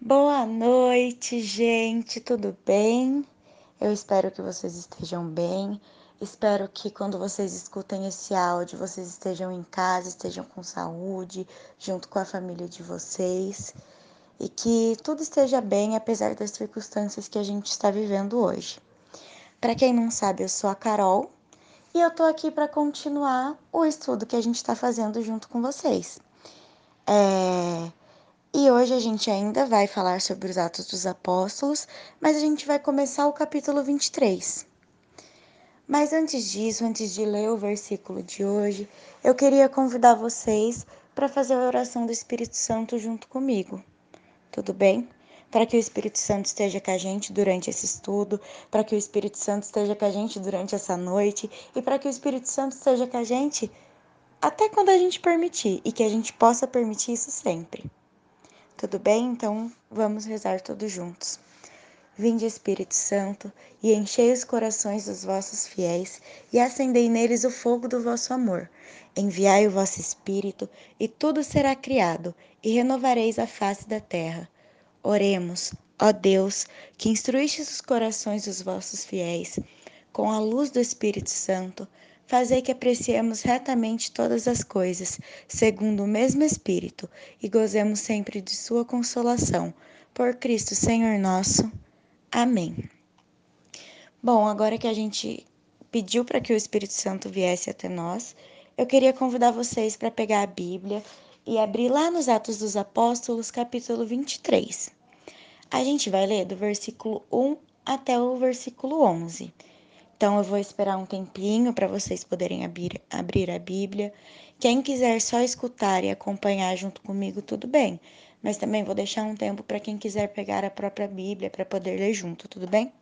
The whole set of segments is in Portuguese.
Boa noite, gente, tudo bem? Eu espero que vocês estejam bem. Espero que quando vocês escutem esse áudio, vocês estejam em casa, estejam com saúde, junto com a família de vocês e que tudo esteja bem apesar das circunstâncias que a gente está vivendo hoje. Para quem não sabe, eu sou a Carol e eu tô aqui para continuar o estudo que a gente está fazendo junto com vocês. É... E hoje a gente ainda vai falar sobre os Atos dos Apóstolos, mas a gente vai começar o capítulo 23. Mas antes disso, antes de ler o versículo de hoje, eu queria convidar vocês para fazer a oração do Espírito Santo junto comigo. Tudo bem? Para que o Espírito Santo esteja com a gente durante esse estudo, para que o Espírito Santo esteja com a gente durante essa noite e para que o Espírito Santo esteja com a gente até quando a gente permitir e que a gente possa permitir isso sempre. Tudo bem? Então vamos rezar todos juntos. Vinde, Espírito Santo, e enchei os corações dos vossos fiéis, e acendei neles o fogo do vosso amor. Enviai o vosso Espírito, e tudo será criado, e renovareis a face da terra. Oremos, ó Deus, que instruístes os corações dos vossos fiéis, com a luz do Espírito Santo, Fazei que apreciemos retamente todas as coisas, segundo o mesmo Espírito, e gozemos sempre de Sua consolação. Por Cristo, Senhor nosso. Amém. Bom, agora que a gente pediu para que o Espírito Santo viesse até nós, eu queria convidar vocês para pegar a Bíblia e abrir lá nos Atos dos Apóstolos, capítulo 23. A gente vai ler do versículo 1 até o versículo 11. Então eu vou esperar um tempinho para vocês poderem abrir, abrir a Bíblia. Quem quiser só escutar e acompanhar junto comigo, tudo bem. Mas também vou deixar um tempo para quem quiser pegar a própria Bíblia para poder ler junto, tudo bem?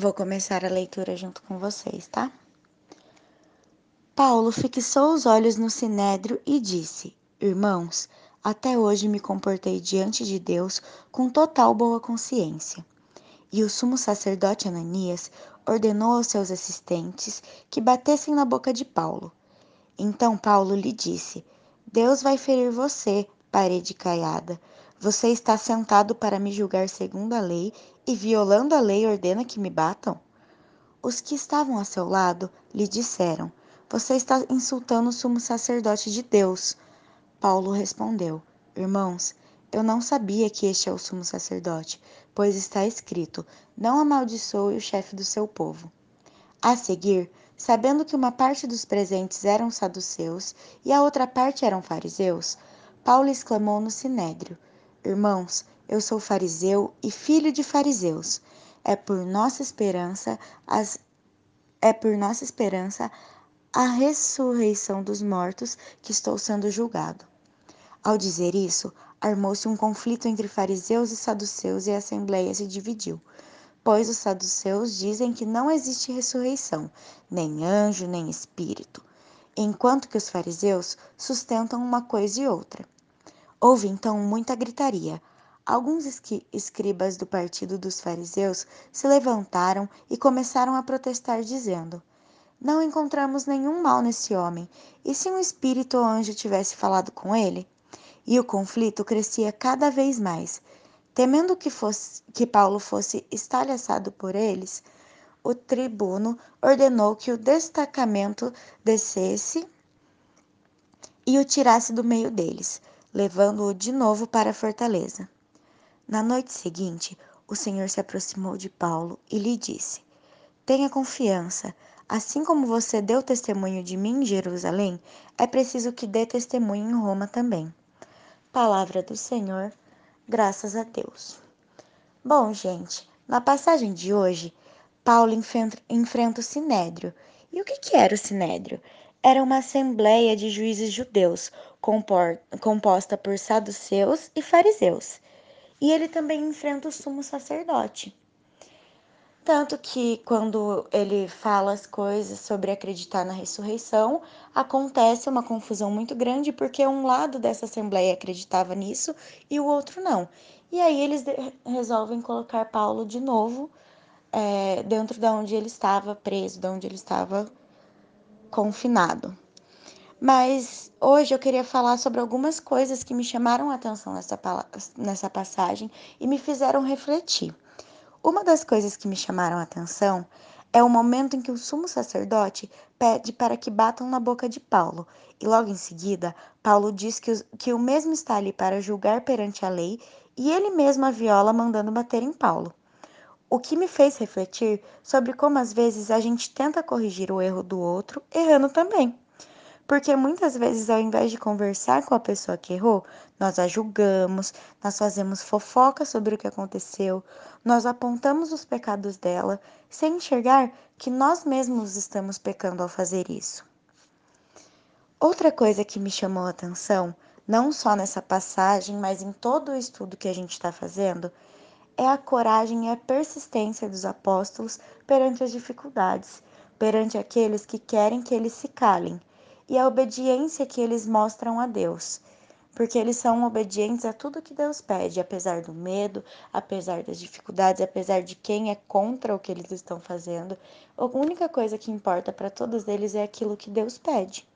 Vou começar a leitura junto com vocês, tá? Paulo fixou os olhos no sinédrio e disse: Irmãos, até hoje me comportei diante de Deus com total boa consciência. E o sumo sacerdote Ananias ordenou aos seus assistentes que batessem na boca de Paulo. Então Paulo lhe disse: Deus vai ferir você, parede caiada. Você está sentado para me julgar segundo a lei e, violando a lei, ordena que me batam? Os que estavam a seu lado lhe disseram: Você está insultando o sumo sacerdote de Deus. Paulo respondeu: Irmãos, eu não sabia que este é o sumo sacerdote, pois está escrito: Não amaldiçoe o chefe do seu povo. A seguir, sabendo que uma parte dos presentes eram saduceus e a outra parte eram fariseus, Paulo exclamou no sinédrio: Irmãos, eu sou fariseu e filho de fariseus. É por nossa esperança as é por nossa esperança a ressurreição dos mortos que estou sendo julgado. Ao dizer isso, armou-se um conflito entre fariseus e saduceus e a assembleia se dividiu, pois os saduceus dizem que não existe ressurreição, nem anjo, nem espírito, enquanto que os fariseus sustentam uma coisa e outra. Houve então muita gritaria. Alguns escribas do partido dos fariseus se levantaram e começaram a protestar, dizendo: Não encontramos nenhum mal nesse homem. E se um espírito ou anjo tivesse falado com ele? E o conflito crescia cada vez mais. Temendo que, fosse, que Paulo fosse estalhaçado por eles, o tribuno ordenou que o destacamento descesse e o tirasse do meio deles levando-o de novo para a fortaleza. Na noite seguinte, o Senhor se aproximou de Paulo e lhe disse: Tenha confiança. Assim como você deu testemunho de mim em Jerusalém, é preciso que dê testemunho em Roma também. Palavra do Senhor, graças a Deus. Bom, gente, na passagem de hoje, Paulo enfrenta o Sinédrio. E o que era o Sinédrio? Era uma assembleia de juízes judeus, composta por saduceus e fariseus. E ele também enfrenta o sumo sacerdote. Tanto que quando ele fala as coisas sobre acreditar na ressurreição, acontece uma confusão muito grande, porque um lado dessa assembleia acreditava nisso e o outro não. E aí eles resolvem colocar Paulo de novo é, dentro de onde ele estava preso, de onde ele estava confinado. Mas hoje eu queria falar sobre algumas coisas que me chamaram a atenção nessa, nessa passagem e me fizeram refletir. Uma das coisas que me chamaram a atenção é o momento em que o sumo sacerdote pede para que batam na boca de Paulo, e logo em seguida, Paulo diz que, que o mesmo está ali para julgar perante a lei, e ele mesmo a viola mandando bater em Paulo. O que me fez refletir sobre como às vezes a gente tenta corrigir o erro do outro, errando também. Porque muitas vezes, ao invés de conversar com a pessoa que errou, nós a julgamos, nós fazemos fofoca sobre o que aconteceu, nós apontamos os pecados dela, sem enxergar que nós mesmos estamos pecando ao fazer isso. Outra coisa que me chamou a atenção, não só nessa passagem, mas em todo o estudo que a gente está fazendo, é a coragem e a persistência dos apóstolos perante as dificuldades, perante aqueles que querem que eles se calem e a obediência que eles mostram a Deus, porque eles são obedientes a tudo que Deus pede, apesar do medo, apesar das dificuldades, apesar de quem é contra o que eles estão fazendo. A única coisa que importa para todos eles é aquilo que Deus pede.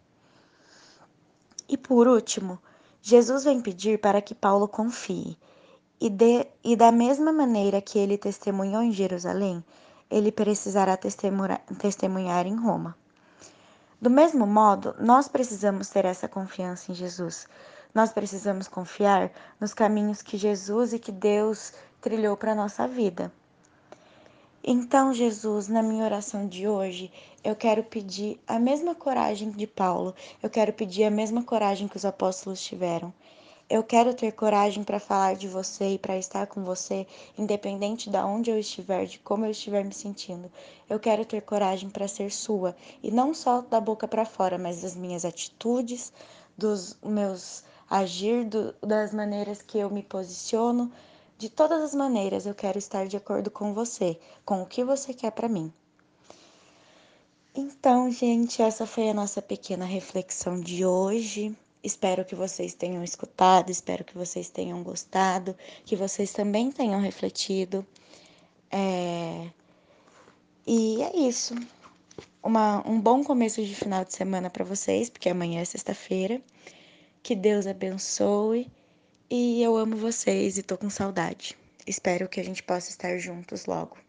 E por último, Jesus vem pedir para que Paulo confie. E, de, e da mesma maneira que ele testemunhou em Jerusalém, ele precisará testemunhar, testemunhar em Roma. Do mesmo modo, nós precisamos ter essa confiança em Jesus. Nós precisamos confiar nos caminhos que Jesus e que Deus trilhou para a nossa vida. Então, Jesus, na minha oração de hoje, eu quero pedir a mesma coragem de Paulo, eu quero pedir a mesma coragem que os apóstolos tiveram. Eu quero ter coragem para falar de você e para estar com você, independente de onde eu estiver, de como eu estiver me sentindo. Eu quero ter coragem para ser sua, e não só da boca para fora, mas das minhas atitudes, dos meus agir, do, das maneiras que eu me posiciono. De todas as maneiras, eu quero estar de acordo com você, com o que você quer para mim. Então, gente, essa foi a nossa pequena reflexão de hoje. Espero que vocês tenham escutado, espero que vocês tenham gostado, que vocês também tenham refletido. É... E é isso. Uma, um bom começo de final de semana para vocês, porque amanhã é sexta-feira. Que Deus abençoe. E eu amo vocês e tô com saudade. Espero que a gente possa estar juntos logo.